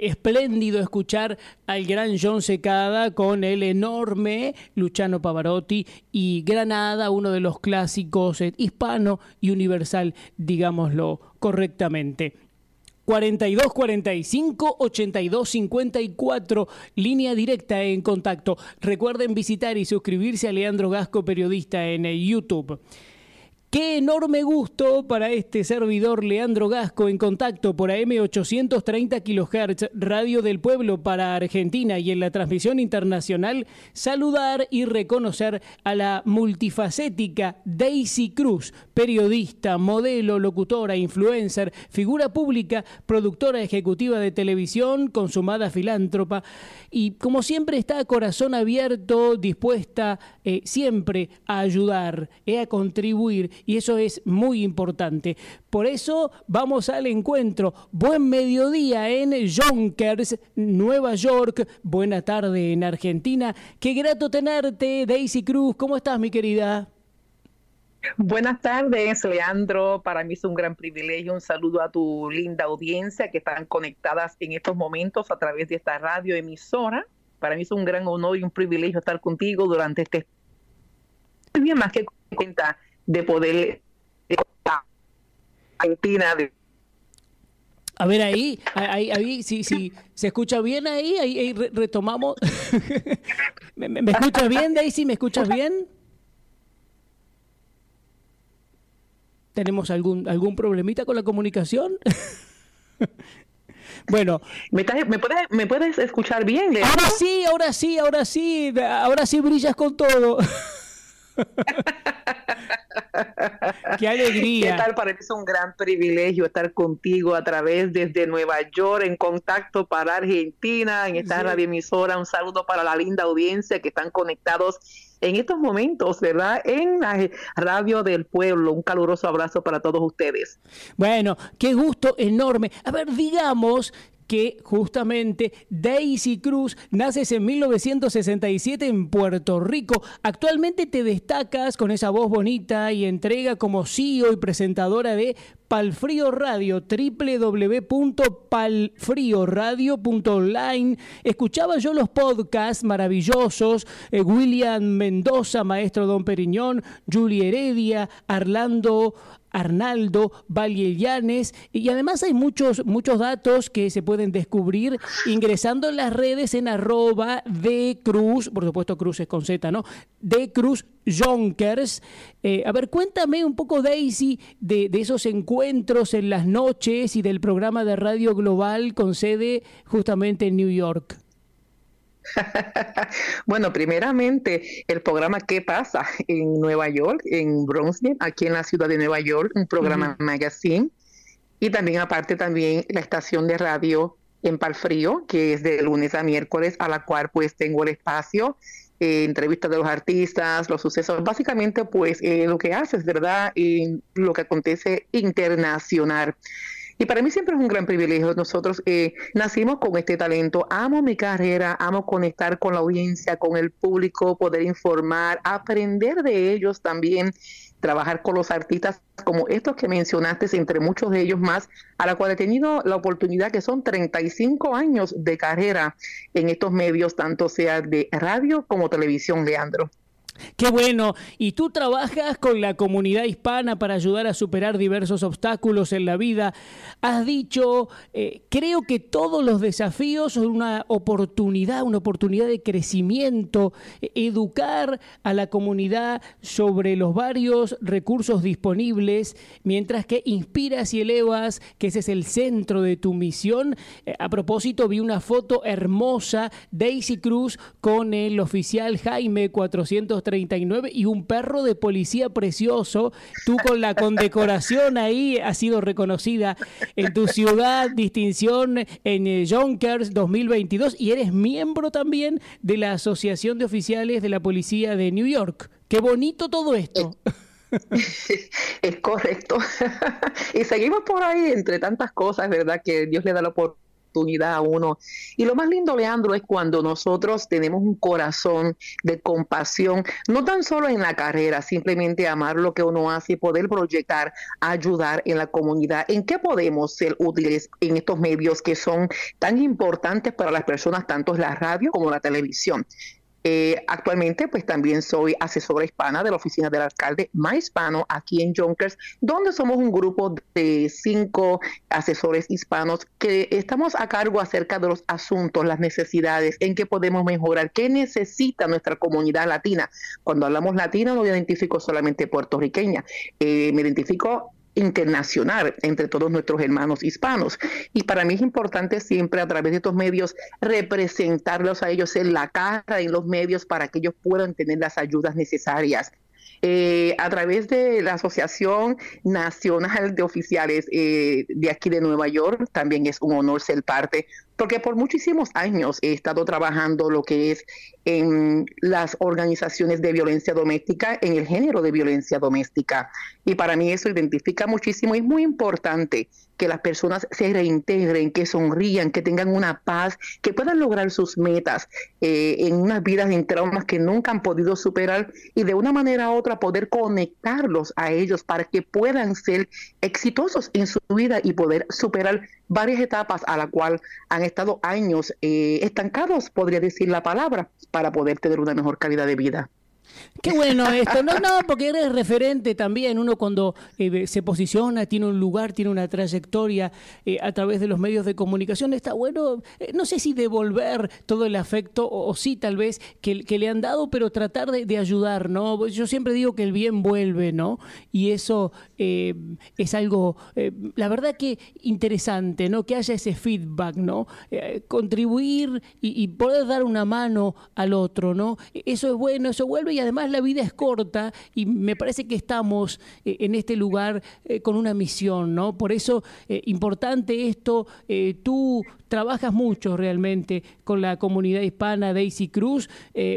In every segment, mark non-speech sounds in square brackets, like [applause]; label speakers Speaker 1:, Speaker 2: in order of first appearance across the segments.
Speaker 1: espléndido escuchar al gran John Secada con el enorme Luciano Pavarotti y Granada, uno de los clásicos eh, hispano y universal, digámoslo correctamente. 42 45 82 54, línea directa en contacto. Recuerden visitar y suscribirse a Leandro Gasco, periodista en YouTube. Qué enorme gusto para este servidor Leandro Gasco en contacto por AM 830 kHz, Radio del Pueblo para Argentina y en la transmisión internacional, saludar y reconocer a la multifacética Daisy Cruz, periodista, modelo, locutora, influencer, figura pública, productora ejecutiva de televisión, consumada filántropa y como siempre está a corazón abierto, dispuesta eh, siempre a ayudar, eh, a contribuir y eso es muy importante. Por eso vamos al encuentro. Buen mediodía en Yonkers, Nueva York. Buena tarde en Argentina. Qué grato tenerte, Daisy Cruz. ¿Cómo estás, mi querida?
Speaker 2: Buenas tardes, Leandro. Para mí es un gran privilegio. Un saludo a tu linda audiencia que están conectadas en estos momentos a través de esta radio emisora. Para mí es un gran honor y un privilegio estar contigo durante este bien más que cuenta de poder Argentina de
Speaker 1: a ver ahí, ahí, ahí, si, si se escucha bien ahí, ahí, retomamos. [laughs] ¿Me, ¿Me, escuchas bien, Daisy? ¿Me escuchas bien? ¿Tenemos algún, algún problemita con la comunicación? [laughs] bueno.
Speaker 2: ¿Me, ¿Me, puedes, ¿Me puedes escuchar bien?
Speaker 1: Ahora sí, ahora sí, ahora sí, ahora sí brillas con todo. [laughs] [laughs] Qué alegría.
Speaker 2: ¿Qué tal? Para mí es un gran privilegio estar contigo a través desde Nueva York en contacto para Argentina, en esta radio emisora. Un saludo para la linda audiencia que están conectados en estos momentos, ¿verdad? En la radio del pueblo. Un caluroso abrazo para todos ustedes.
Speaker 1: Bueno, qué gusto enorme. A ver, digamos que justamente Daisy Cruz naces en 1967 en Puerto Rico. Actualmente te destacas con esa voz bonita y entrega como CEO y presentadora de Palfrío Radio, www.palfrioradio.online. Escuchaba yo los podcasts maravillosos, eh, William Mendoza, Maestro Don Periñón, Julie Heredia, Arlando Arnaldo Vallellanes y además hay muchos, muchos datos que se pueden descubrir ingresando en las redes en arroba de Cruz, por supuesto Cruz es con Z, ¿no? De Cruz Jonkers. Eh, a ver, cuéntame un poco, Daisy, de, de, esos encuentros en las noches y del programa de Radio Global con sede justamente en New York. [laughs]
Speaker 2: bueno, primeramente, el programa ¿Qué pasa? en Nueva York, en Bronxville, aquí en la ciudad de Nueva York, un programa magazine. Y también, aparte, también la estación de radio en Palfrío, que es de lunes a miércoles, a la cual pues tengo el espacio, eh, entrevistas de los artistas, los sucesos, básicamente pues eh, lo que haces, ¿verdad? Y lo que acontece internacional. Y para mí siempre es un gran privilegio. Nosotros eh, nacimos con este talento. Amo mi carrera, amo conectar con la audiencia, con el público, poder informar, aprender de ellos también, trabajar con los artistas como estos que mencionaste, entre muchos de ellos más, a la cual he tenido la oportunidad que son 35 años de carrera en estos medios, tanto sea de radio como televisión, Leandro.
Speaker 1: Qué bueno. Y tú trabajas con la comunidad hispana para ayudar a superar diversos obstáculos en la vida. Has dicho, eh, creo que todos los desafíos son una oportunidad, una oportunidad de crecimiento, educar a la comunidad sobre los varios recursos disponibles, mientras que inspiras y elevas, que ese es el centro de tu misión. Eh, a propósito, vi una foto hermosa, Daisy Cruz con el oficial Jaime 430 y un perro de policía precioso. Tú con la condecoración ahí has sido reconocida en tu ciudad, distinción en Jonkers eh, 2022 y eres miembro también de la Asociación de Oficiales de la Policía de New York. Qué bonito todo esto. [laughs]
Speaker 2: Es correcto. [laughs] y seguimos por ahí entre tantas cosas, ¿verdad? Que Dios le da la oportunidad oportunidad a uno. Y lo más lindo, Leandro, es cuando nosotros tenemos un corazón de compasión, no tan solo en la carrera, simplemente amar lo que uno hace y poder proyectar, ayudar en la comunidad. ¿En qué podemos ser útiles en estos medios que son tan importantes para las personas, tanto la radio como la televisión? Eh, actualmente, pues también soy asesora hispana de la oficina del alcalde más hispano aquí en Yonkers, donde somos un grupo de cinco asesores hispanos que estamos a cargo acerca de los asuntos, las necesidades, en qué podemos mejorar, qué necesita nuestra comunidad latina. Cuando hablamos latina, no me identifico solamente puertorriqueña, eh, me identifico internacional entre todos nuestros hermanos hispanos. Y para mí es importante siempre a través de estos medios representarlos a ellos en la cara, en los medios, para que ellos puedan tener las ayudas necesarias. Eh, a través de la Asociación Nacional de Oficiales eh, de aquí de Nueva York, también es un honor ser parte porque por muchísimos años he estado trabajando lo que es en las organizaciones de violencia doméstica, en el género de violencia doméstica. Y para mí eso identifica muchísimo. Es muy importante que las personas se reintegren, que sonrían, que tengan una paz, que puedan lograr sus metas eh, en unas vidas en traumas que nunca han podido superar y de una manera u otra poder conectarlos a ellos para que puedan ser exitosos en su vida y poder superar varias etapas a la cual han estado años eh, estancados, podría decir la palabra, para poder tener una mejor calidad de vida.
Speaker 1: Qué bueno esto. No, no, porque eres referente también. Uno cuando eh, se posiciona, tiene un lugar, tiene una trayectoria eh, a través de los medios de comunicación, está bueno, eh, no sé si devolver todo el afecto o, sí tal vez que, le han dado, pero tratar de, ayudar, ¿no? Yo siempre digo que el bien vuelve, ¿no? Y eso es algo, la verdad que interesante, ¿no? Que haya ese feedback, ¿no? contribuir y, y, poder dar una mano al otro, ¿no? Eso es bueno, eso vuelve y además la vida es corta y me parece que estamos eh, en este lugar eh, con una misión, ¿no? Por eso, eh, importante esto, tú trabajas mucho realmente con la comunidad hispana Daisy Cruz,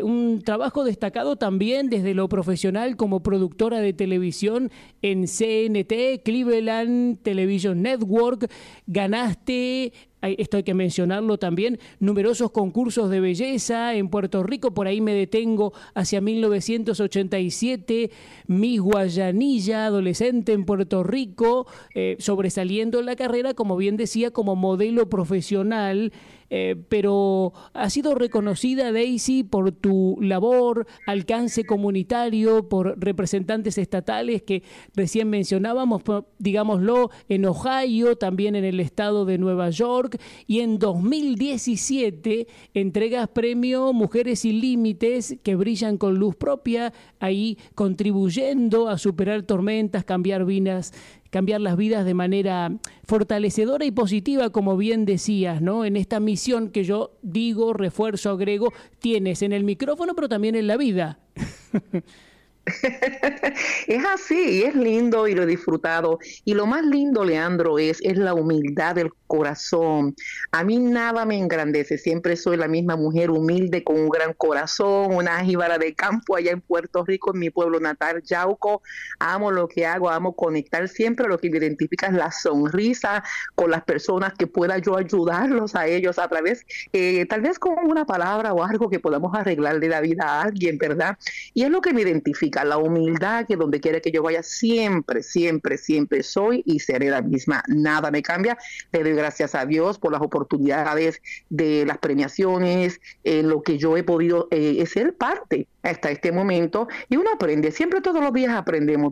Speaker 1: un trabajo destacado también desde lo profesional como productora de televisión en CNT, Cleveland Television Network, ganaste esto hay que mencionarlo también, numerosos concursos de belleza en Puerto Rico, por ahí me detengo hacia 1987, Miss Guayanilla, adolescente en Puerto Rico, eh, sobresaliendo en la carrera, como bien decía, como modelo profesional eh, pero ha sido reconocida Daisy por tu labor, alcance comunitario, por representantes estatales que recién mencionábamos, digámoslo, en Ohio, también en el estado de Nueva York, y en 2017 entregas premio Mujeres sin Límites que brillan con luz propia, ahí contribuyendo a superar tormentas, cambiar vidas cambiar las vidas de manera fortalecedora y positiva, como bien decías, ¿no? En esta misión que yo digo, refuerzo, agrego, tienes en el micrófono, pero también en la vida. [laughs] [laughs]
Speaker 2: es así, es lindo y lo he disfrutado. Y lo más lindo, Leandro, es, es la humildad del corazón. A mí nada me engrandece, siempre soy la misma mujer humilde con un gran corazón, una jíbara de campo allá en Puerto Rico, en mi pueblo natal, Yauco. Amo lo que hago, amo conectar siempre, lo que me identifica es la sonrisa con las personas que pueda yo ayudarlos a ellos a través, eh, tal vez con una palabra o algo que podamos arreglarle la vida a alguien, ¿verdad? Y es lo que me identifica la humildad que donde quiera que yo vaya, siempre, siempre, siempre soy y seré la misma. Nada me cambia. Le doy gracias a Dios por las oportunidades de las premiaciones, en lo que yo he podido eh, ser parte hasta este momento y uno aprende, siempre todos los días aprendemos,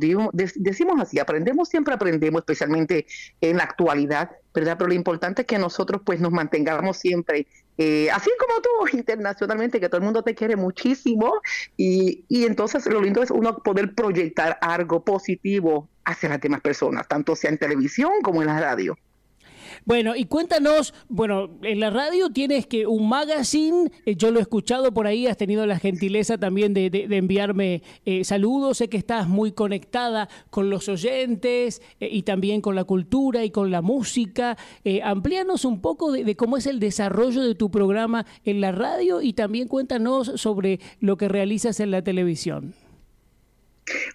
Speaker 2: decimos así, aprendemos, siempre aprendemos, especialmente en la actualidad, ¿verdad? Pero lo importante es que nosotros pues nos mantengamos siempre, eh, así como tú internacionalmente, que todo el mundo te quiere muchísimo y, y entonces lo lindo es uno poder proyectar algo positivo hacia las demás personas, tanto sea en televisión como en la radio.
Speaker 1: Bueno, y cuéntanos, bueno, en la radio tienes que un magazine, eh, yo lo he escuchado por ahí, has tenido la gentileza también de, enviarme eh, saludos, sé que estás muy conectada con los oyentes eh, y también con la cultura y con la música. amplíanos un poco de, cómo es el desarrollo de tu programa en la radio y también cuéntanos sobre lo que realizas en la televisión.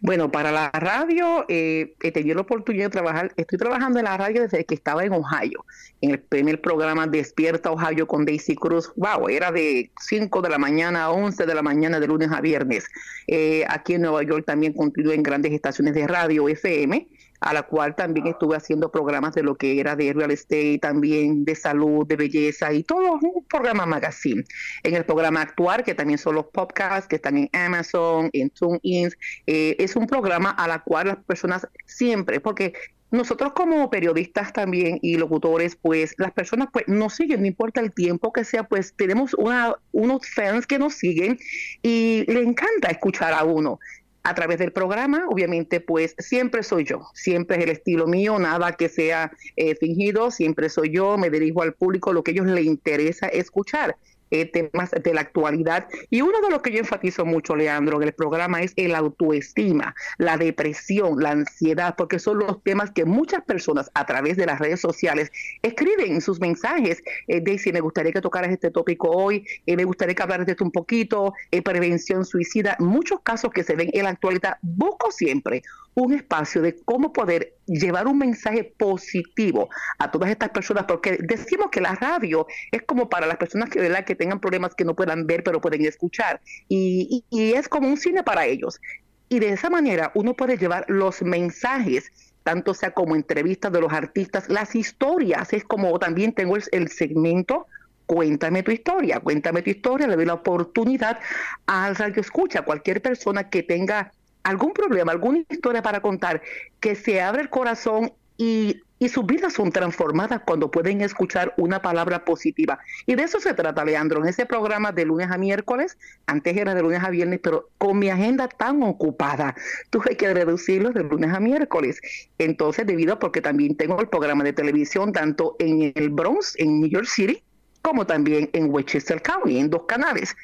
Speaker 2: Bueno, para la radio eh, he tenido la oportunidad de trabajar, estoy trabajando en la radio desde que estaba en Ohio, en el primer programa Despierta Ohio con Daisy Cruz. Wow, era de 5 de la mañana a 11 de la mañana de lunes a viernes. Eh, aquí en Nueva York también continué en grandes estaciones de radio FM a la cual también estuve haciendo programas de lo que era de real estate, también de salud, de belleza y todo un programa magazine. En el programa Actuar, que también son los podcasts que están en Amazon, en TuneIn, eh, es un programa a la cual las personas siempre, porque nosotros como periodistas también y locutores, pues las personas pues nos siguen, no importa el tiempo que sea, pues tenemos una, unos fans que nos siguen y le encanta escuchar a uno a través del programa, obviamente, pues siempre soy yo, siempre es el estilo mío, nada que sea eh, fingido, siempre soy yo, me dirijo al público, lo que a ellos les interesa escuchar. Eh, temas de la actualidad. Y uno de los que yo enfatizo mucho, Leandro, en el programa es el autoestima, la depresión, la ansiedad, porque son los temas que muchas personas a través de las redes sociales escriben sus mensajes. Eh, Daisy, me gustaría que tocaras este tópico hoy, eh, me gustaría que hablaras de esto un poquito, eh, prevención suicida, muchos casos que se ven en la actualidad. Busco siempre un espacio de cómo poder llevar un mensaje positivo a todas estas personas, porque decimos que la radio es como para las personas que, ¿verdad? que tengan problemas que no puedan ver, pero pueden escuchar, y, y, es como un cine para ellos. Y de esa manera uno puede llevar los mensajes tanto sea como entrevistas de los artistas, las historias, es como también tengo el, el segmento cuéntame tu historia, cuéntame tu historia, le doy la oportunidad al radio escucha, cualquier persona que tenga algún problema, alguna historia para contar, que se abre el corazón y, y, sus vidas son transformadas cuando pueden escuchar una palabra positiva. Y de eso se trata, Leandro, en ese programa de lunes a miércoles, antes era de lunes a viernes, pero con mi agenda tan ocupada, tuve que reducirlo de lunes a miércoles. Entonces, debido a porque también tengo el programa de televisión tanto en el Bronx, en New York City, como también en Westchester County, en dos canales.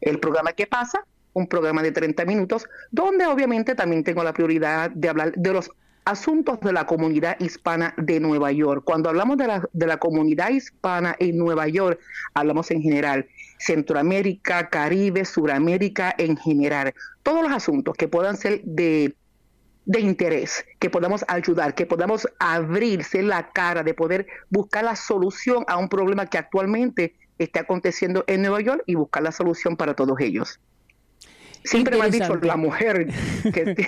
Speaker 2: El programa que pasa un programa de 30 minutos, donde obviamente también tengo la prioridad de hablar de los asuntos de la comunidad hispana de Nueva York. Cuando hablamos de la, de la comunidad hispana en Nueva York, hablamos en general Centroamérica, Caribe, Suramérica en general. Todos los asuntos que puedan ser de, de interés, que podamos ayudar, que podamos abrirse la cara de poder buscar la solución a un problema que actualmente está aconteciendo en Nueva York y buscar la solución para todos ellos. Siempre me han dicho la mujer. Que...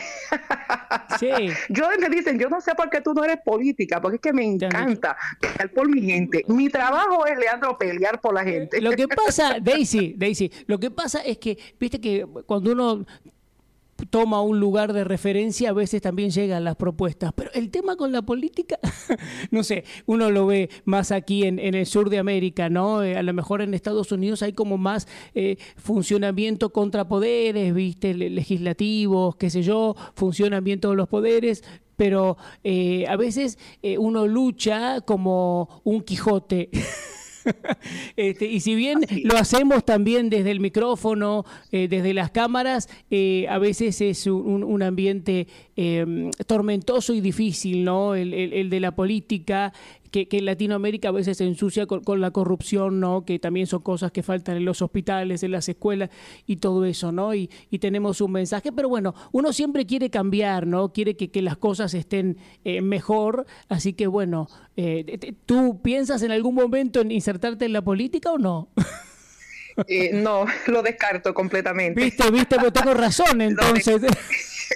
Speaker 2: [laughs] sí. Yo me dicen, yo no sé por qué tú no eres política, porque es que me encanta pelear por mi gente. Mi trabajo es, Leandro, pelear por la gente.
Speaker 1: Lo que pasa, [laughs] Daisy, Daisy, lo que pasa es que, viste que cuando uno toma un lugar de referencia, a veces también llegan las propuestas. Pero el tema con la política, [laughs] no sé, uno lo ve más aquí en, el sur de América, ¿no? Eh, a lo mejor en Estados Unidos hay como más eh, funcionamiento contra poderes, ¿viste? Legislativos, qué sé yo, funcionan bien todos los poderes, pero eh, a veces uno lucha como un Quijote. [laughs] [laughs] este, y si bien lo hacemos también desde el micrófono, eh, desde las cámaras, eh, a veces es un, un ambiente eh, tormentoso y difícil, ¿no? El, el, el, de la política, que, que, en Latinoamérica a veces se ensucia con, con, la corrupción, ¿no? Que también son cosas que faltan en los hospitales, en las escuelas y todo eso, ¿no? Y, y tenemos un mensaje, pero bueno, uno siempre quiere cambiar, ¿no? Quiere que, que las cosas estén eh, mejor, así que bueno, eh, ¿tú piensas en algún momento en insertarte en la política o no?
Speaker 2: Eh, no, [laughs] lo descarto completamente.
Speaker 1: Viste, viste, pero tengo razón [laughs] entonces.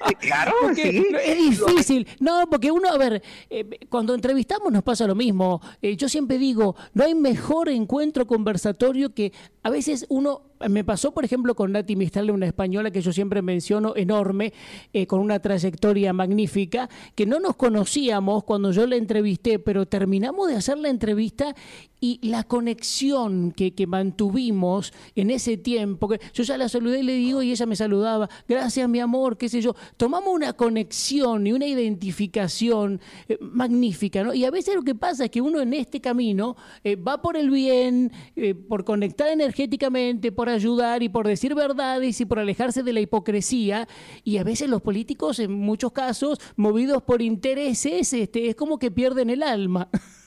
Speaker 1: [laughs]
Speaker 2: Claro, sí.
Speaker 1: Es difícil. No, porque uno, a ver, eh, cuando entrevistamos nos pasa lo mismo. Eh, yo siempre digo, no hay mejor encuentro conversatorio que a veces uno me pasó, por ejemplo, con Nati Mistal, una española que yo siempre menciono, enorme, eh, con una trayectoria magnífica, que no nos conocíamos cuando yo la entrevisté, pero terminamos de hacer la entrevista y la conexión que, que mantuvimos en ese tiempo, que yo ya la saludé y le digo, y ella me saludaba, gracias mi amor, qué sé yo, tomamos una conexión y una identificación eh, magnífica, ¿no? Y a veces lo que pasa es que uno en este camino eh, va por el bien, eh, por conectar energéticamente, por ayudar y por decir verdades y por alejarse de la hipocresía, y a veces los políticos, en muchos casos, movidos por intereses, este, es como que pierden el alma. [laughs]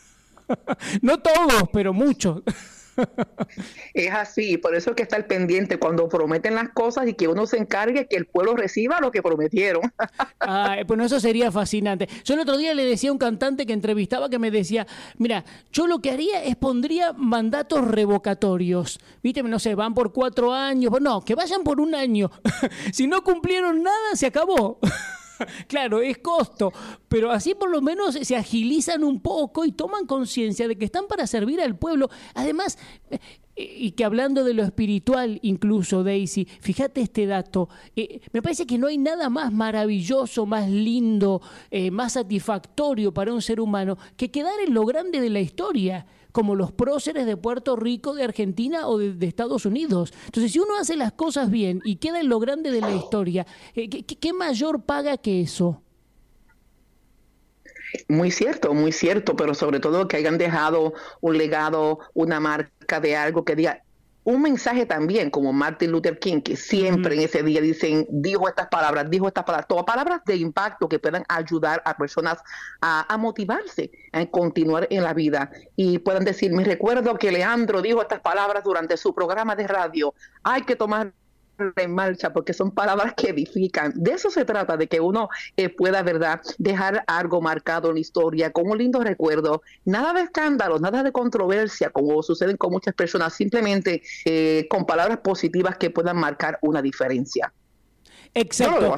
Speaker 1: [laughs] no todos, pero muchos.
Speaker 2: Es así, por eso hay que estar pendiente cuando prometen las cosas y que uno se encargue que el pueblo reciba lo que prometieron. [laughs]
Speaker 1: Ah, bueno, eso sería fascinante. Yo el otro día le decía a un cantante que entrevistaba que me decía, mira, yo lo que haría es pondría mandatos revocatorios. Viste, no sé, van por cuatro años. No, que vayan por un año. [laughs] si no cumplieron nada, se acabó. [laughs] claro, es costo, pero así por lo menos se agilizan un poco y toman conciencia de que están para servir al pueblo. Además, eh, y que hablando de lo espiritual incluso, Daisy, fíjate este dato, eh, me parece que no hay nada más maravilloso, más lindo, eh, más satisfactorio para un ser humano que quedar en lo grande de la historia como los próceres de Puerto Rico, de Argentina o de, Estados Unidos. Entonces, si uno hace las cosas bien y queda en lo grande de la historia, eh, ¿qué, mayor paga que eso?
Speaker 2: Muy cierto, muy cierto, pero sobre todo que hayan dejado un legado, una marca de algo que diga, un mensaje también, como Martin Luther King, que siempre en ese día dicen, dijo estas palabras, dijo estas palabras, todas palabras de impacto que puedan ayudar a personas a, a, motivarse, a continuar en la vida. Y puedan decir, me recuerdo que Leandro dijo estas palabras durante su programa de radio, hay que tomar en marcha porque son palabras que edifican. De eso se trata, de que uno eh, pueda, ¿verdad?, dejar algo marcado en la historia con un lindo recuerdo. Nada de escándalo, nada de controversia, como suceden con muchas personas, simplemente eh, con palabras positivas que puedan marcar una diferencia.
Speaker 1: Exacto.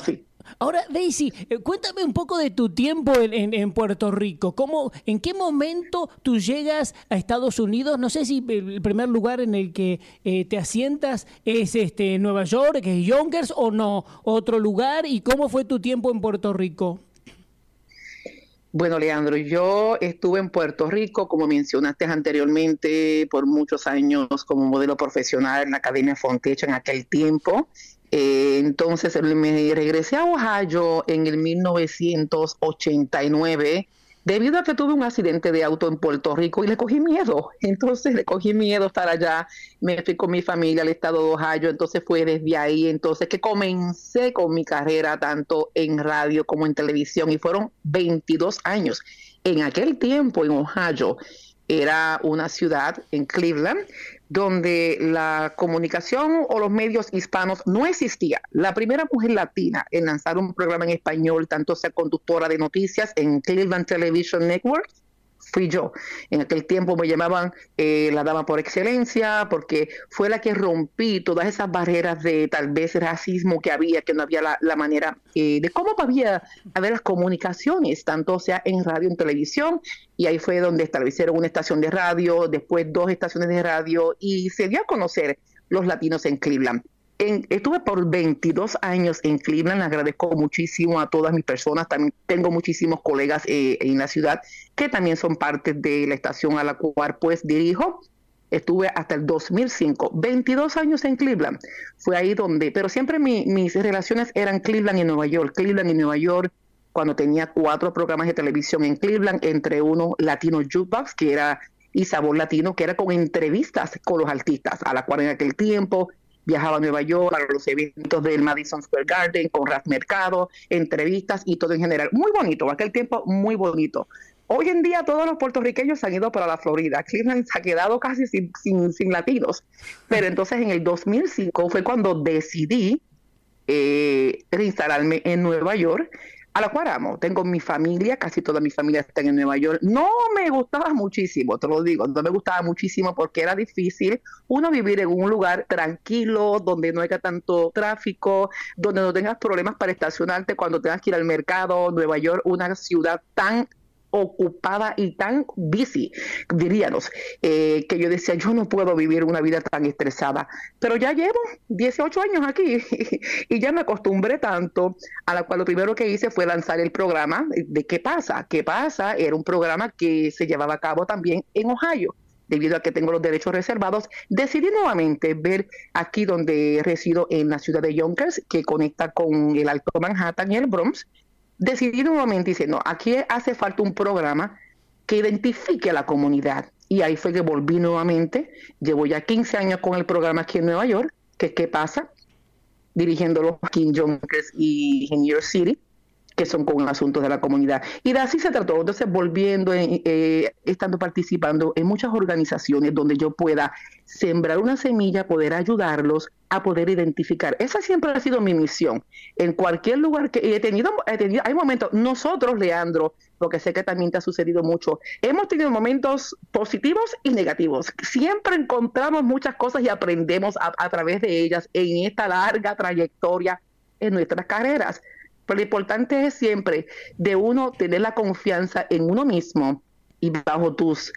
Speaker 1: Ahora, Daisy, eh, cuéntame un poco de tu tiempo en, Puerto Rico. ¿Cómo, ¿En qué momento tú llegas a Estados Unidos? No sé si el primer lugar en el que eh, te asientas es este Nueva York, que es Yonkers, o no, otro lugar. ¿Y cómo fue tu tiempo en Puerto Rico?
Speaker 2: Bueno, Leandro, yo estuve en Puerto Rico, como mencionaste anteriormente, por muchos años como modelo profesional en la Academia Fontecha en aquel tiempo. Eh, entonces me regresé a Ohio en el 1989 debido a que tuve un accidente de auto en Puerto Rico y le cogí miedo. [laughs] Entonces le cogí miedo estar allá. Me fui con mi familia al estado de Ohio. Entonces fue desde ahí entonces que comencé con mi carrera tanto en radio como en televisión y fueron 22 años. En aquel tiempo en Ohio era una ciudad en Cleveland donde la comunicación o los medios hispanos no existía. La primera mujer latina en lanzar un programa en español, tanto sea conductora de noticias en Cleveland Television Network, fui yo. En aquel tiempo me llamaban eh, la dama por excelencia porque fue la que rompí todas esas barreras de tal vez racismo que había, que no había la, manera eh, de cómo había haber las comunicaciones, tanto sea en radio, en televisión, y ahí fue donde establecieron una estación de radio, después dos estaciones de radio y se dio a conocer los latinos en Cleveland estuve por 22 años en Cleveland, agradezco muchísimo a todas mis personas, también tengo muchísimos colegas eh, en la ciudad que también son parte de la estación a la cual pues dirijo. Estuve hasta el 2005, 22 años en Cleveland. Fue ahí donde, pero siempre mis relaciones eran Cleveland y Nueva York, Cleveland y Nueva York, cuando tenía cuatro programas de televisión en Cleveland, entre uno Latino Jukebox, que era y Sabor Latino, que era con entrevistas con los artistas, a la cual en aquel tiempo viajaba a Nueva York para los eventos del Madison Square Garden con Raz Mercado, entrevistas y todo en general. Muy bonito, aquel tiempo muy bonito. Hoy en día todos los puertorriqueños han ido para la Florida. Cleveland se ha quedado casi sin, sin, sin latinos. Pero entonces en el 2005 fue cuando decidí eh, reinstalarme en Nueva York a la cual amo. Tengo mi familia, casi toda mi familia está en Nueva York. No me gustaba muchísimo, te lo digo, no me gustaba muchísimo porque era difícil uno vivir en un lugar tranquilo, donde no haya tanto tráfico, donde no tengas problemas para estacionarte cuando tengas que ir al mercado. Nueva York, una ciudad tan ocupada y tan busy, diríamos, eh, que yo decía, yo no puedo vivir una vida tan estresada. Pero ya llevo 18 años aquí [laughs] y ya me acostumbré tanto, a la cual lo primero que hice fue lanzar el programa de ¿Qué pasa? ¿Qué pasa? Era un programa que se llevaba a cabo también en Ohio debido a que tengo los derechos reservados, decidí nuevamente ver aquí donde resido en la ciudad de Yonkers, que conecta con el Alto Manhattan y el Bronx, decidí nuevamente y dice, no, aquí hace falta un programa que identifique a la comunidad. Y ahí fue que volví nuevamente. Llevo ya 15 años con el programa aquí en Nueva York, que ¿Qué pasa? Dirigiéndolo aquí en Yonkers y New York City que son con asuntos de la comunidad. Y de así se trató. Entonces, volviendo, eh, estando participando en muchas organizaciones donde yo pueda sembrar una semilla, poder ayudarlos a poder identificar. Esa siempre ha sido mi misión. En cualquier lugar que he tenido, he tenido hay momentos, nosotros, Leandro, porque sé que también te ha sucedido mucho, hemos tenido momentos positivos y negativos. Siempre encontramos muchas cosas y aprendemos a, a través de ellas en esta larga trayectoria en nuestras carreras. Pero lo importante es siempre de uno tener la confianza en uno mismo y bajo tus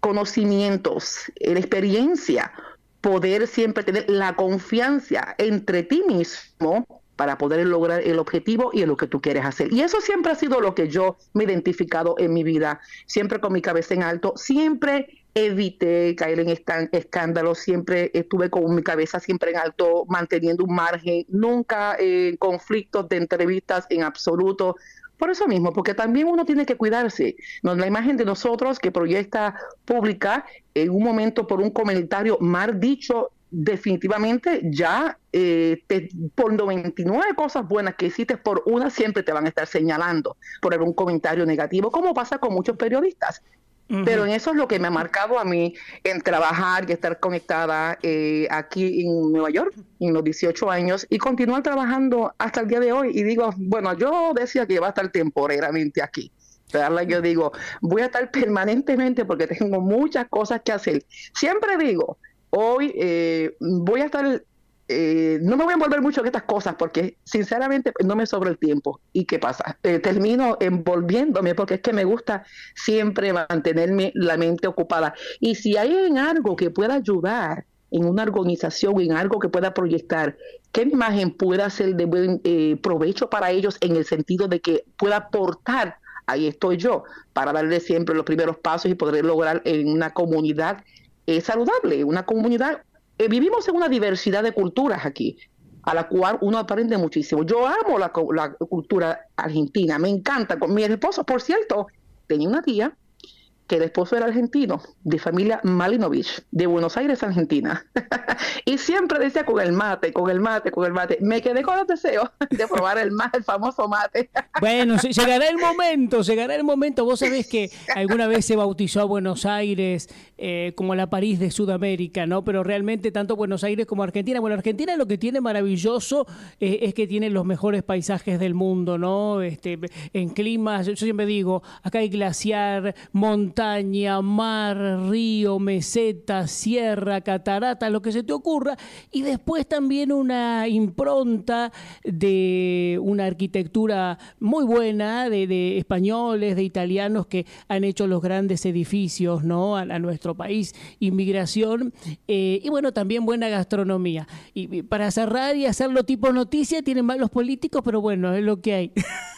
Speaker 2: conocimientos, la experiencia, poder siempre tener la confianza entre ti mismo para poder lograr el objetivo y lo que tú quieres hacer. Y eso siempre ha sido lo que yo me he identificado en mi vida, siempre con mi cabeza en alto, siempre evité caer en escándalos, siempre estuve con mi cabeza siempre en alto, manteniendo un margen, nunca en conflictos de entrevistas en absoluto, por eso mismo, porque también uno tiene que cuidarse. La imagen de nosotros que proyecta pública en un momento por un comentario mal dicho, definitivamente ya eh, por 99 cosas buenas que hiciste, por una siempre te van a estar señalando por algún comentario negativo, como pasa con muchos periodistas. Pero en eso es lo que me ha marcado a mí en trabajar y estar conectada eh, aquí en Nueva York en los 18 años y continuar trabajando hasta el día de hoy. Y digo, bueno, yo decía que iba a estar temporeramente aquí. Pero yo digo, voy a estar permanentemente porque tengo muchas cosas que hacer. Siempre digo, hoy eh, voy a estar eh, no me voy a envolver mucho en estas cosas porque sinceramente no me sobra el tiempo. ¿Y qué pasa? Eh, termino envolviéndome porque es que me gusta siempre mantenerme la mente ocupada. Y si hay en algo que pueda ayudar en una organización, en algo que pueda proyectar, qué imagen pueda ser de buen eh, provecho para ellos en el sentido de que pueda aportar, ahí estoy yo, para darle siempre los primeros pasos y poder lograr en una comunidad saludable, una comunidad eh, vivimos en una diversidad de culturas aquí, a la cual uno aprende muchísimo. Yo amo la, la cultura argentina, me encanta. Mi esposo, por cierto, tenía una tía que el esposo era argentino, de familia Malinovich, de Buenos Aires, Argentina. [laughs] y siempre decía con el mate, con el mate, con el mate. Me quedé con los deseos [laughs] de probar el mate, el famoso mate. [laughs]
Speaker 1: bueno, llegará el momento, llegará el momento. Vos sabés que alguna vez se bautizó a Buenos Aires eh, como la París de Sudamérica, ¿no? Pero realmente tanto Buenos Aires como Argentina. Bueno, Argentina lo que tiene maravilloso eh, es que tiene los mejores paisajes del mundo, ¿no? Este, en climas, yo siempre digo, acá hay glaciar, montaña montaña, mar, río, meseta, sierra, catarata, lo que se te ocurra, y después también una impronta de una arquitectura muy buena de, españoles, de italianos que han hecho los grandes edificios ¿no? a, nuestro país, inmigración, eh, y bueno, también buena gastronomía. Y, para cerrar y hacerlo tipo noticia, tienen malos políticos, pero bueno, es lo que hay. [laughs]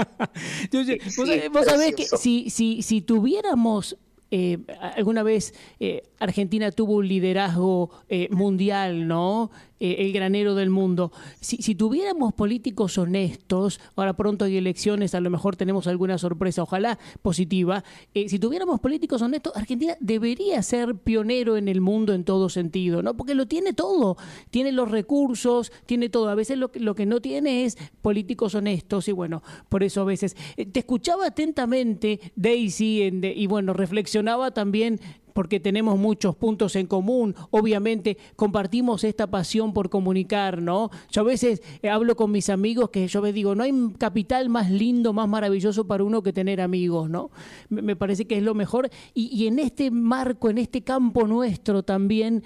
Speaker 1: [laughs] vos, sabés que si, si, si tuviéramos eh, alguna vez eh, Argentina tuvo un liderazgo eh, mundial, ¿no? Eh, el granero del mundo. Si, tuviéramos políticos honestos, ahora pronto hay elecciones, a lo mejor tenemos alguna sorpresa, ojalá positiva. Eh, si tuviéramos políticos honestos, Argentina debería ser pionero en el mundo en todo sentido, ¿no? Porque lo tiene todo, tiene los recursos, tiene todo. A veces lo, lo que no tiene es políticos honestos y bueno, por eso a veces. te escuchaba atentamente, Daisy, y bueno, reflexionaba también porque tenemos muchos puntos en común, obviamente compartimos esta pasión por comunicar, ¿no? Yo a veces eh, hablo con mis amigos que yo les digo, no hay capital más lindo, más maravilloso para uno que tener amigos, ¿no? Me parece que es lo mejor y, en este marco, en este campo nuestro también,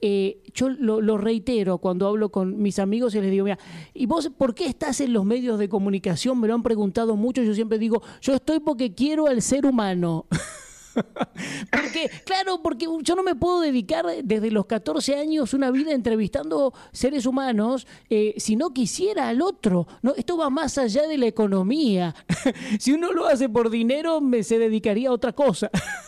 Speaker 1: eh, yo lo, reitero cuando hablo con mis amigos y les digo, mira, ¿y vos por qué estás en los medios de comunicación? Me lo han preguntado mucho, yo siempre digo, yo estoy porque quiero al ser humano. [laughs] [laughs] porque, claro, porque yo no me puedo dedicar desde los 14 años una vida entrevistando seres humanos eh, si no quisiera al otro. ¿no? Esto va más allá de la economía. [laughs] si uno lo hace por dinero, me se dedicaría a otra cosa. [laughs]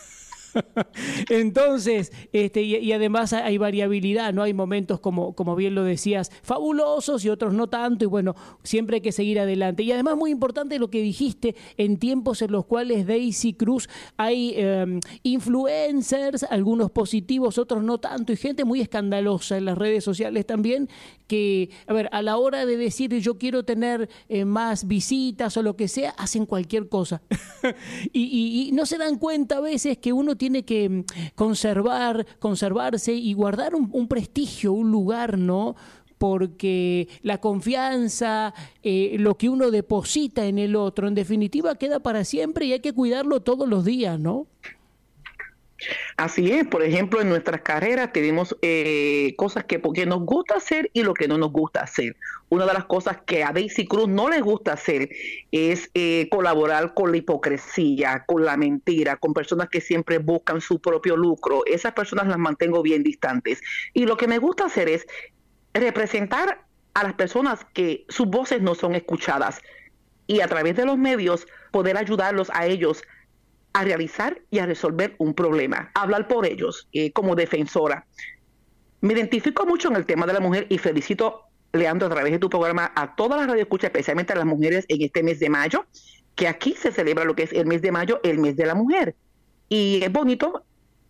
Speaker 1: [laughs] Entonces, este, y, además hay variabilidad, ¿no? Hay momentos, como, como bien lo decías, fabulosos y otros no tanto, y bueno, siempre hay que seguir adelante. Y además, muy importante lo que dijiste, en tiempos en los cuales Daisy Cruz hay em, influencers, algunos positivos, otros no tanto, y gente muy escandalosa en las redes sociales también, que, a ver, a la hora de decir yo quiero tener eh, más visitas o lo que sea, hacen cualquier cosa. [laughs] y, y no se dan cuenta a veces que uno tiene que mm, conservar, conservarse y guardar un, prestigio, un lugar, ¿no? porque la confianza, eh, lo que uno deposita en el otro, en definitiva queda para siempre y hay que cuidarlo todos los días, ¿no?
Speaker 2: Así es, por ejemplo, en nuestras carreras tenemos eh, cosas que porque nos gusta hacer y lo que no nos gusta hacer. Una de las cosas que a Daisy Cruz no le gusta hacer es eh, colaborar con la hipocresía, con la mentira, con personas que siempre buscan su propio lucro. Esas personas las mantengo bien distantes. Y lo que me gusta hacer es representar a las personas que sus voces no son escuchadas y a través de los medios poder ayudarlos a ellos a realizar y a resolver un problema, hablar por ellos eh, como defensora. Me identifico mucho en el tema de la mujer y felicito, Leandro, a través de tu programa a todas las radioescuchas, especialmente a las mujeres en este mes de mayo, que aquí se celebra lo que es el mes de mayo, el mes de la mujer. Y es bonito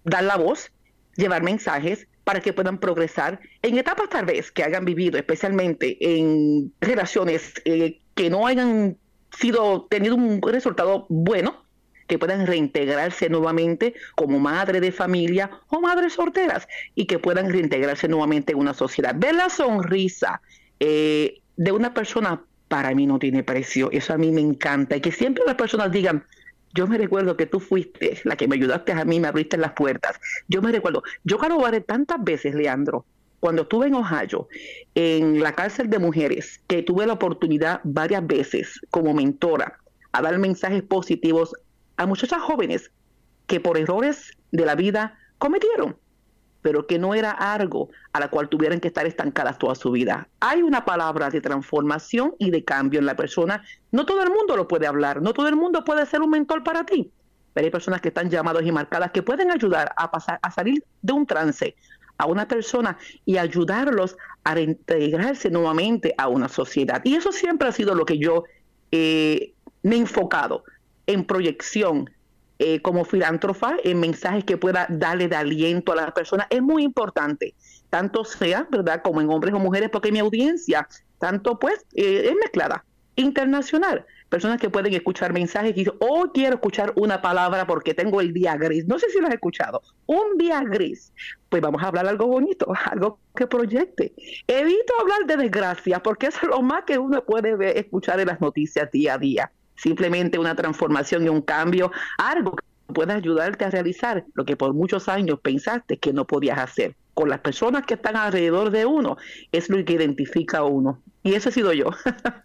Speaker 2: dar la voz, llevar mensajes para que puedan progresar en etapas tal vez que hayan vivido, especialmente en relaciones eh, que no hayan sido tenido un resultado bueno que puedan reintegrarse nuevamente como madre de familia o madres solteras y que puedan reintegrarse nuevamente en una sociedad. Ver la sonrisa eh, de una persona para mí no tiene precio, eso a mí me encanta y que siempre las personas digan, yo me recuerdo que tú fuiste la que me ayudaste a mí, me abriste las puertas. Yo me recuerdo, yo carabaré tantas veces, Leandro, cuando estuve en Ohio, en la cárcel de mujeres, que tuve la oportunidad varias veces como mentora a dar mensajes positivos a muchachas jóvenes que por errores de la vida cometieron, pero que no era algo a la cual tuvieran que estar estancadas toda su vida. Hay una palabra de transformación y de cambio en la persona. No todo el mundo lo puede hablar, no todo el mundo puede ser un mentor para ti, pero hay personas que están llamadas y marcadas que pueden ayudar a, pasar, a salir de un trance a una persona y ayudarlos a reintegrarse nuevamente a una sociedad. Y eso siempre ha sido lo que yo eh, me he enfocado en proyección eh, como filántrofa, en mensajes que pueda darle de aliento a las personas, es muy importante, tanto sea, ¿verdad?, como en hombres o mujeres, porque mi audiencia, tanto pues, eh, es mezclada, internacional. Personas que pueden escuchar mensajes y dicen, oh, quiero escuchar una palabra porque tengo el día gris. No sé si lo has escuchado. Un día gris. Pues vamos a hablar algo bonito, [laughs] algo que proyecte. Evito hablar de desgracia porque es lo más que uno puede ver, escuchar en las noticias día a día simplemente una transformación y un cambio, algo que pueda ayudarte a realizar lo que por muchos años pensaste que no podías hacer. Con las personas que están alrededor de uno, es lo que identifica a uno. Y eso he sido yo. [laughs]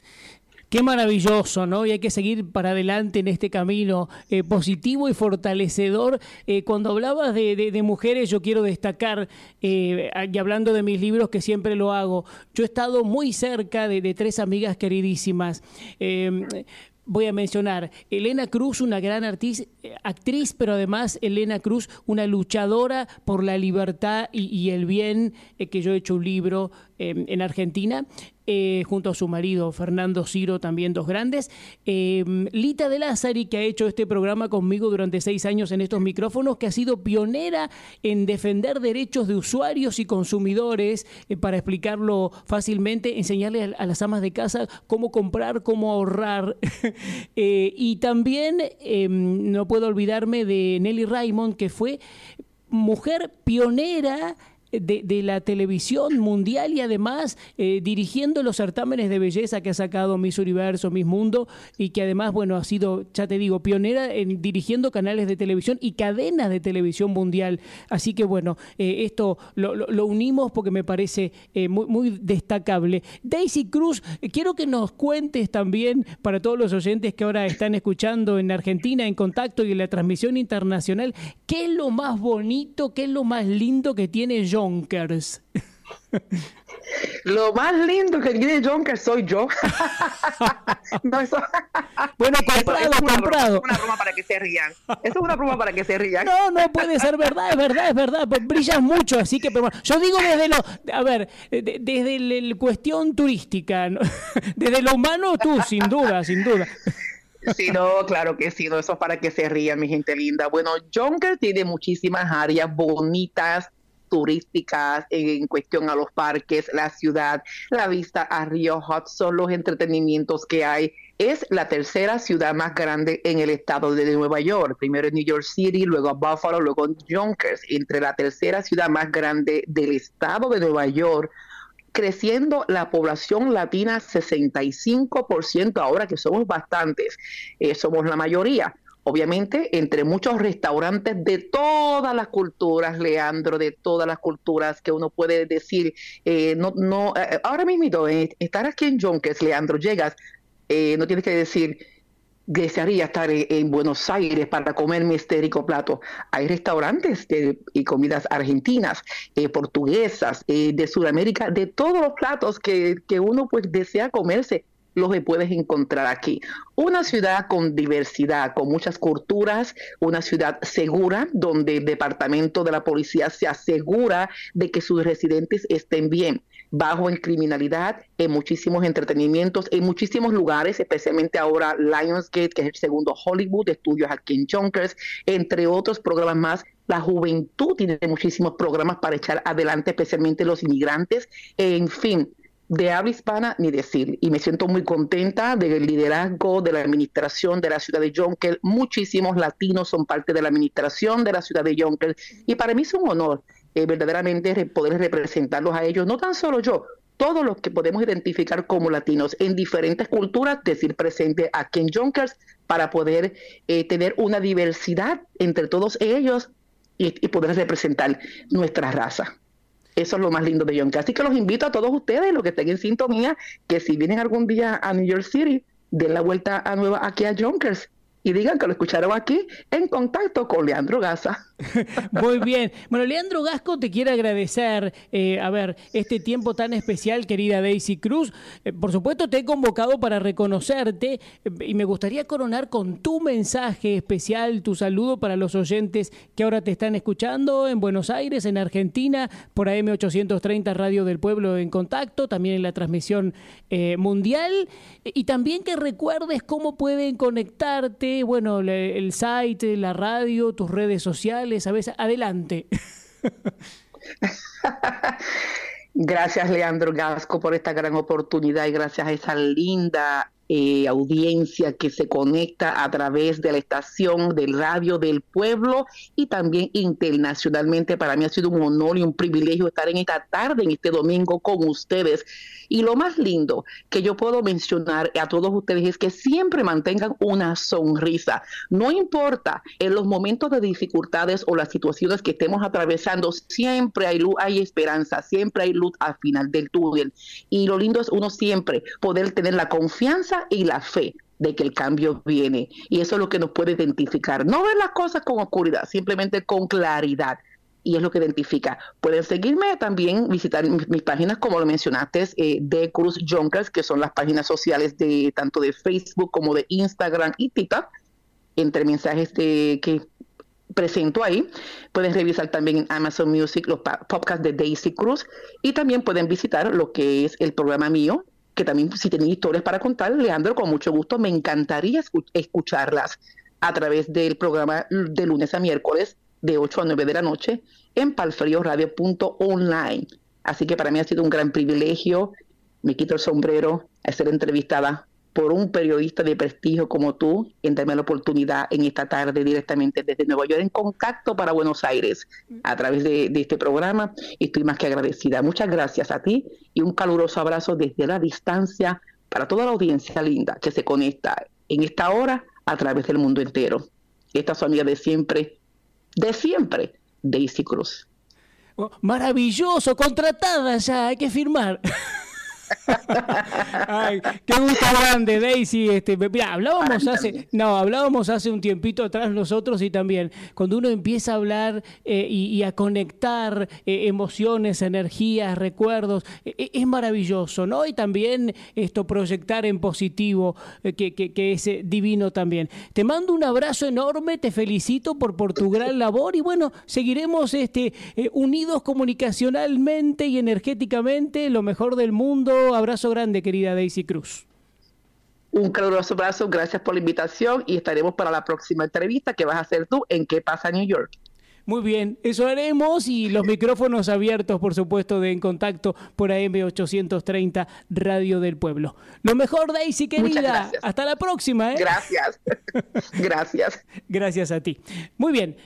Speaker 1: Qué maravilloso, ¿no? Y hay que seguir para adelante en este camino eh, positivo y fortalecedor. Eh, cuando hablabas de, mujeres, yo quiero destacar, eh, y hablando de mis libros, que siempre lo hago, yo he estado muy cerca de, de tres amigas queridísimas voy a mencionar Elena Cruz, una gran actriz, pero además Elena Cruz, una luchadora por la libertad y, el bien, eh, que yo he hecho un libro em, en Argentina. Eh, junto a su marido Fernando Ciro, también dos grandes. Eh, Lita de Lázari, que ha hecho este programa conmigo durante seis años en estos micrófonos, que ha sido pionera en defender derechos de usuarios y consumidores, eh, para explicarlo fácilmente, enseñarle a, las amas de casa cómo comprar, cómo ahorrar. [laughs] y también em, no puedo olvidarme de Nelly Raymond, que fue mujer pionera de, la televisión mundial y además eh, dirigiendo los certámenes de belleza que ha sacado Miss Universo, Miss Mundo y que además, bueno, ha sido, ya te digo, pionera en dirigiendo canales de televisión y cadenas de televisión mundial. Así que, bueno, eh, esto lo, unimos porque me parece eh, muy, destacable. Daisy Cruz, quiero que nos cuentes también para todos los oyentes que ahora están escuchando en Argentina en contacto y en la transmisión internacional, ¿qué es lo más bonito, qué es lo más lindo que tiene John
Speaker 2: Lo más lindo que tiene Junker soy yo. [laughs]
Speaker 1: no, eso... bueno, comprado, es una comprado.
Speaker 2: Broma, es una broma para que se rían. Eso es una broma para que se rían.
Speaker 1: No, no puede ser verdad, es verdad, es verdad. Brillas mucho, así que, pero yo digo desde lo, a ver, desde la cuestión turística, [laughs] desde lo humano tú, sin duda, sin duda.
Speaker 2: Sí, no, claro que sí, no, eso es para que se rían, mi gente linda. Bueno, Junker tiene muchísimas áreas bonitas, turísticas en cuestión a los parques, la ciudad, la vista a Río Hudson, los entretenimientos que hay. Es la tercera ciudad más grande en el estado de Nueva York. Primero en New York City, luego Buffalo, luego Yonkers. Entre la tercera ciudad más grande del estado de Nueva York, creciendo la población latina 65% ahora que somos bastantes, eh, somos la mayoría obviamente entre muchos restaurantes de todas las culturas, Leandro, de todas las culturas que uno puede decir, eh, no, no, eh, ahora mismo, eh, estar aquí en Yonkers, Leandro, llegas, no tienes que decir, desearía estar en, Buenos Aires para comer mi estérico plato. Hay restaurantes y comidas argentinas, portuguesas, de Sudamérica, de todos los platos que, que uno pues desea comerse los que puedes encontrar aquí. Una ciudad con diversidad, con muchas culturas, una ciudad segura, donde el departamento de la policía se asegura de que sus residentes estén bien bajo en criminalidad, en muchísimos entretenimientos, en muchísimos lugares, especialmente ahora Lionsgate, que es el segundo Hollywood, estudios aquí en Junkers, entre otros programas más. La juventud tiene muchísimos programas para echar adelante, especialmente los inmigrantes. En fin, de habla hispana ni decir. Y me siento muy contenta del liderazgo de la administración de la ciudad de Yonkel. Muchísimos latinos son parte de la administración de la ciudad de Yonkel. Y para mí es un honor eh, verdaderamente poder representarlos a ellos, no tan solo yo, todos los que podemos identificar como latinos en diferentes culturas, decir presente aquí en Yonkers para poder eh, tener una diversidad entre todos ellos y poder representar nuestra raza. Eso es lo más lindo de Yonkers. Así que los invito a todos ustedes, los que estén en sintonía, que si vienen algún día a New York City, den la vuelta a nueva aquí a Yonkers y digan que lo escucharon aquí en contacto con Leandro Gaza. [laughs]
Speaker 1: Muy bien. Bueno, Leandro Gasco te quiere agradecer, eh, a ver, este tiempo tan especial, querida Daisy Cruz. Eh, por supuesto, te he convocado para reconocerte eh, y me gustaría coronar con tu mensaje especial, tu saludo para los oyentes que ahora te están escuchando en Buenos Aires, en Argentina, por AM830 Radio del Pueblo en contacto, también en la transmisión mundial, y también que recuerdes cómo pueden conectarte bueno, el site, la radio, tus redes sociales, a veces, adelante. [laughs]
Speaker 2: Gracias, Leandro Gasco, por esta gran oportunidad y gracias a esa linda eh, audiencia que se conecta a través de la estación del radio del pueblo y también internacionalmente. Para mí ha sido un honor y un privilegio estar en esta tarde, en este domingo con ustedes. Y lo más lindo que yo puedo mencionar a todos ustedes es que siempre mantengan una sonrisa. No importa en los momentos de dificultades o las situaciones que estemos atravesando, siempre hay luz, hay esperanza, siempre hay luz al final del túnel. Y lo lindo es uno siempre poder tener la confianza y la fe de que el cambio viene. Y eso es lo que nos puede identificar. No ver las cosas con oscuridad, simplemente con claridad. Y es lo que identifica. Pueden seguirme también, visitar mis, páginas, como lo mencionaste, eh, de Cruz Junkers, que son las páginas sociales de tanto de Facebook como de Instagram y TikTok. Entre mensajes de, que presento ahí. Pueden revisar también en Amazon Music los podcasts de Daisy Cruz y también pueden visitar lo que es el programa mío, que también si tienen historias para contar, Leandro, con mucho gusto, me encantaría escucharlas a través del programa de lunes a miércoles de 8 a 9 de la noche en palfrioradio.online. Así que para mí ha sido un gran privilegio, me quito el sombrero ser entrevistada por un periodista de prestigio como tú en darme la oportunidad en esta tarde directamente desde Nueva York en contacto para Buenos Aires a través de, este programa. Estoy más que agradecida. Muchas gracias a ti y un caluroso abrazo desde la distancia para toda la audiencia linda que se conecta en esta hora a través del mundo entero. Esta es su amiga de siempre, de siempre, Daisy Cruz.
Speaker 1: Oh, maravilloso, contratada ya, hay que firmar. [laughs] Ay, qué gusto grande, Daisy. Este, mira, hablábamos hace, no, hablábamos hace un tiempito atrás nosotros y también cuando uno empieza a hablar eh, y, a conectar eh, emociones, energías, recuerdos, e, e, es maravilloso, ¿no? Y también esto proyectar en positivo, eh, que, que, es divino también. Te mando un abrazo enorme, te felicito por, por tu gran [laughs] labor y bueno, seguiremos este, unidos comunicacionalmente y energéticamente, lo mejor del mundo. Abrazo grande, querida Daisy Cruz.
Speaker 2: Un caluroso abrazo, gracias por la invitación y estaremos para la próxima entrevista que vas a hacer tú en ¿Qué pasa New York?
Speaker 1: Muy bien, eso haremos y los micrófonos abiertos, por supuesto, de En Contacto por AM830 Radio del Pueblo. Lo mejor, Daisy, querida. Hasta la próxima. ¿eh?
Speaker 2: Gracias. [laughs] Gracias.
Speaker 1: Gracias a ti. Muy bien.